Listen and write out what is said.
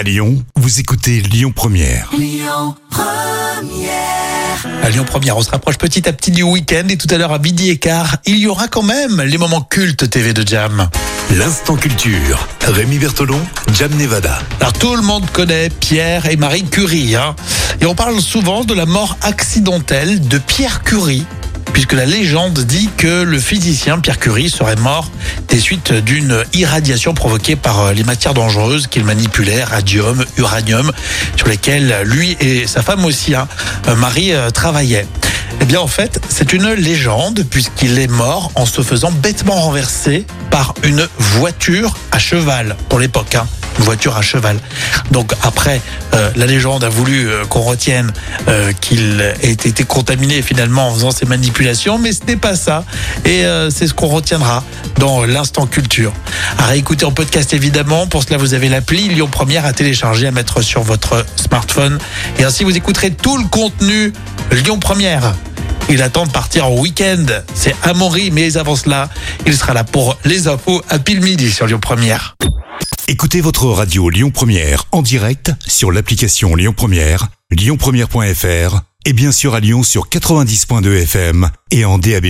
À Lyon, vous écoutez Lyon Première. À Lyon Première, on se rapproche petit à petit du week-end et tout à l'heure à midi et quart, il y aura quand même les moments cultes TV de Jam. L'instant culture. Rémi Bertolon, Jam Nevada. Alors tout le monde connaît Pierre et Marie Curie, hein. et on parle souvent de la mort accidentelle de Pierre Curie. Puisque la légende dit que le physicien Pierre Curie serait mort des suites d'une irradiation provoquée par euh, les matières dangereuses qu'il manipulait, radium, uranium, sur lesquelles lui et sa femme aussi, hein, euh, Marie, euh, travaillaient. Bien, en fait, c'est une légende puisqu'il est mort en se faisant bêtement renverser par une voiture à cheval pour l'époque. Hein. Une voiture à cheval. Donc après, euh, la légende a voulu euh, qu'on retienne euh, qu'il ait été contaminé finalement en faisant ces manipulations, mais ce n'est pas ça. Et c'est ce qu'on retiendra dans l'instant culture. À réécouter en podcast évidemment. Pour cela, vous avez l'appli Lyon Première à télécharger, à mettre sur votre smartphone. Et ainsi, vous écouterez tout le contenu Lyon Première. Il attend de partir en week-end. C'est Amaury, mais avant cela, il sera là pour les infos à pile midi sur Lyon Première. Écoutez votre radio Lyon Première en direct sur l'application Lyon Première, lyonpremière.fr et bien sûr à Lyon sur 90.2 FM et en DAB+.